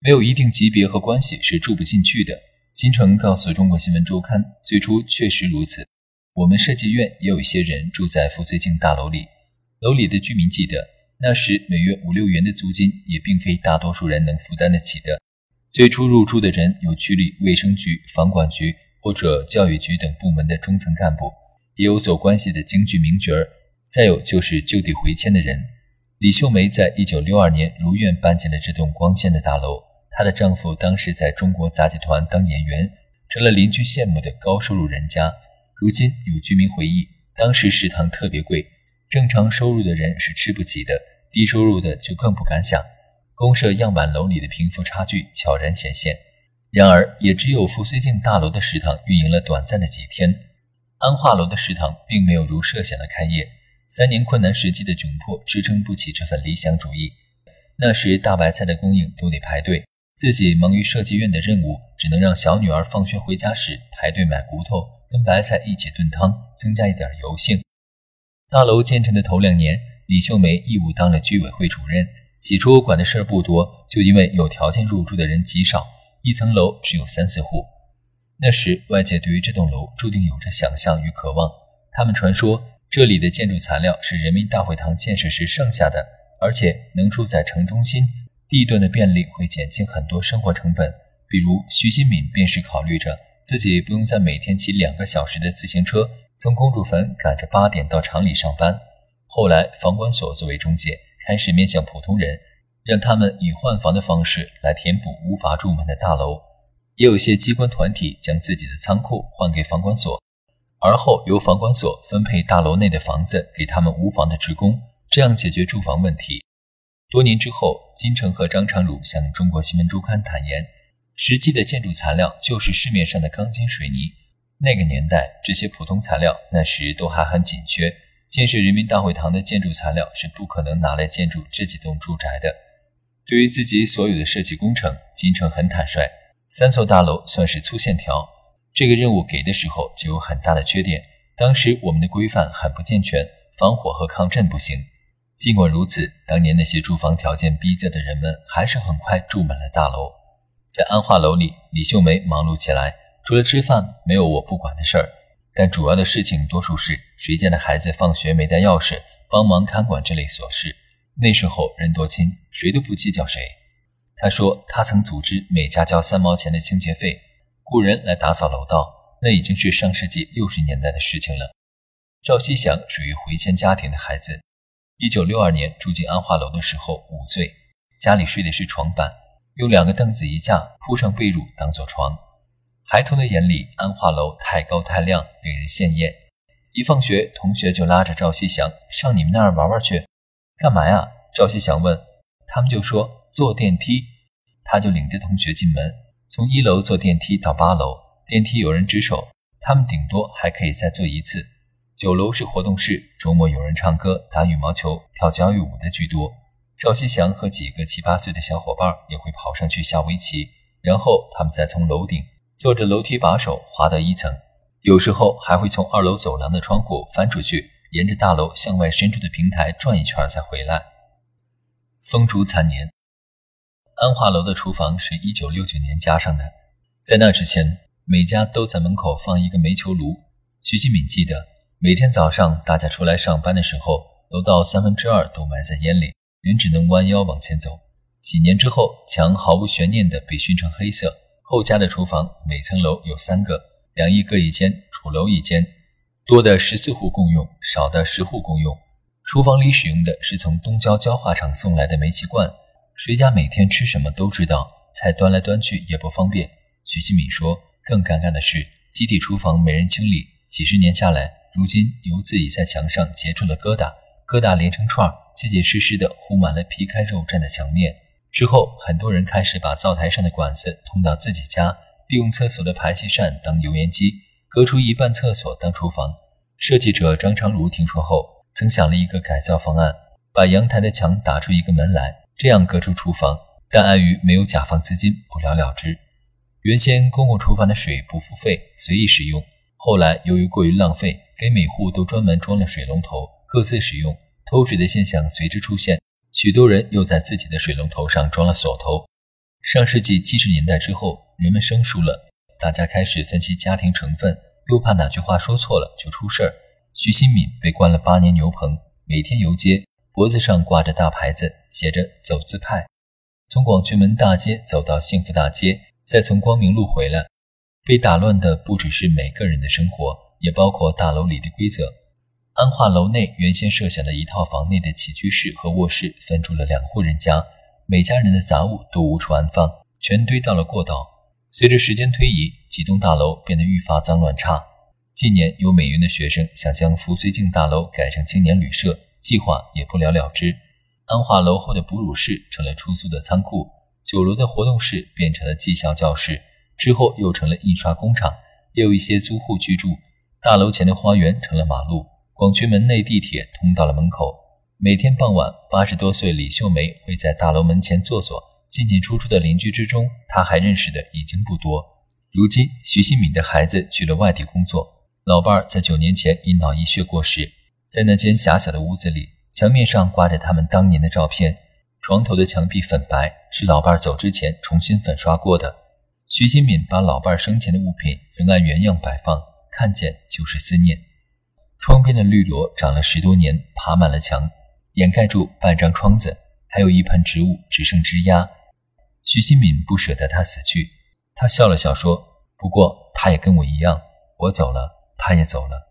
没有一定级别和关系是住不进去的。金城告诉中国新闻周刊，最初确实如此。我们设计院也有一些人住在富绥靖大楼里，楼里的居民记得，那时每月五六元的租金也并非大多数人能负担得起的。最初入住的人有区里卫生局、房管局。或者教育局等部门的中层干部，也有走关系的京剧名角儿，再有就是就地回迁的人。李秀梅在一九六二年如愿搬进了这栋光鲜的大楼。她的丈夫当时在中国杂技团当演员，成了邻居羡慕的高收入人家。如今有居民回忆，当时食堂特别贵，正常收入的人是吃不起的，低收入的就更不敢想。公社样板楼里的贫富差距悄然显现。然而，也只有富绥靖大楼的食堂运营了短暂的几天，安化楼的食堂并没有如设想的开业。三年困难时期的窘迫支撑不起这份理想主义。那时大白菜的供应都得排队，自己忙于设计院的任务，只能让小女儿放学回家时排队买骨头，跟白菜一起炖汤，增加一点油性。大楼建成的头两年，李秀梅义务当了居委会主任。起初管的事儿不多，就因为有条件入住的人极少。一层楼只有三四户，那时外界对于这栋楼注定有着想象与渴望。他们传说这里的建筑材料是人民大会堂建设时剩下的，而且能住在城中心，地段的便利会减轻很多生活成本。比如徐新敏便是考虑着自己不用再每天骑两个小时的自行车从公主坟赶着八点到厂里上班。后来房管所作为中介，开始面向普通人。让他们以换房的方式来填补无法住满的大楼，也有些机关团体将自己的仓库换给房管所，而后由房管所分配大楼内的房子给他们无房的职工，这样解决住房问题。多年之后，金城和张长儒向中国新闻周刊坦言，实际的建筑材料就是市面上的钢筋水泥。那个年代，这些普通材料那时都还很紧缺，建设人民大会堂的建筑材料是不可能拿来建筑这几栋住宅的。对于自己所有的设计工程，金城很坦率。三座大楼算是粗线条，这个任务给的时候就有很大的缺点。当时我们的规范很不健全，防火和抗震不行。尽管如此，当年那些住房条件逼仄的人们，还是很快住满了大楼。在安化楼里，李秀梅忙碌起来，除了吃饭，没有我不管的事儿。但主要的事情多数是谁家的孩子放学没带钥匙，帮忙看管这类琐事。那时候人多亲，谁都不计较谁。他说他曾组织每家交三毛钱的清洁费，雇人来打扫楼道，那已经是上世纪六十年代的事情了。赵西祥属于回迁家庭的孩子，一九六二年住进安化楼的时候五岁，家里睡的是床板，用两个凳子一架铺上被褥当做床。孩童的眼里，安化楼太高太亮，令人羡艳。一放学，同学就拉着赵西祥上你们那儿玩玩去。干嘛呀？赵西祥问。他们就说坐电梯，他就领着同学进门，从一楼坐电梯到八楼，电梯有人值守，他们顶多还可以再坐一次。九楼是活动室，周末有人唱歌、打羽毛球、跳交谊舞的居多。赵西祥和几个七八岁的小伙伴也会跑上去下围棋，然后他们再从楼顶坐着楼梯把手滑到一层，有时候还会从二楼走廊的窗户翻出去。沿着大楼向外伸出的平台转一圈再回来。风烛残年，安化楼的厨房是一九六九年加上的，在那之前，每家都在门口放一个煤球炉。徐新敏记得，每天早上大家出来上班的时候，楼道三分之二都埋在烟里，人只能弯腰往前走。几年之后，墙毫无悬念地被熏成黑色。后家的厨房每层楼有三个，两翼各一间，主楼一间。多的十四户共用，少的十户共用。厨房里使用的是从东郊焦化厂送来的煤气罐，谁家每天吃什么都知道，菜端来端去也不方便。徐新敏说：“更尴尬的是，集体厨房没人清理，几十年下来，如今油渍已在墙上结出了疙瘩，疙瘩连成串，结结实实的糊满了皮开肉绽的墙面。之后，很多人开始把灶台上的管子通到自己家，利用厕所的排气扇当油烟机，隔出一半厕所当厨房。设计者张长儒听说后，曾想了一个改造方案，把阳台的墙打出一个门来，这样隔出厨房。但碍于没有甲方资金，不了了之。原先公共厨房的水不付费，随意使用。后来由于过于浪费，给每户都专门装了水龙头，各自使用，偷水的现象随之出现。许多人又在自己的水龙头上装了锁头。上世纪七十年代之后，人们生疏了，大家开始分析家庭成分，又怕哪句话说错了就出事儿。徐新敏被关了八年牛棚，每天游街，脖子上挂着大牌子，写着“走资派”。从广渠门大街走到幸福大街，再从光明路回来，被打乱的不只是每个人的生活，也包括大楼里的规则。安化楼内原先设想的一套房内的起居室和卧室分住了两户人家，每家人的杂物都无处安放，全堆到了过道。随着时间推移，几栋大楼变得愈发脏乱差。近年有美院的学生想将福绥靖大楼改成青年旅社，计划也不了了之。安化楼后的哺乳室成了出租的仓库，九楼的活动室变成了技校教室，之后又成了印刷工厂，也有一些租户居住。大楼前的花园成了马路，广渠门内地铁通到了门口。每天傍晚，八十多岁李秀梅会在大楼门前坐坐。进进出出的邻居之中，她还认识的已经不多。如今，徐新敏的孩子去了外地工作，老伴儿在九年前因脑溢血过世，在那间狭小的屋子里。墙面上挂着他们当年的照片，床头的墙壁粉白，是老伴儿走之前重新粉刷过的。徐新敏把老伴生前的物品仍按原样摆放，看见就是思念。窗边的绿萝长了十多年，爬满了墙，掩盖住半张窗子，还有一盆植物只剩枝桠。徐新敏不舍得他死去，他笑了笑说：“不过他也跟我一样，我走了，他也走了。”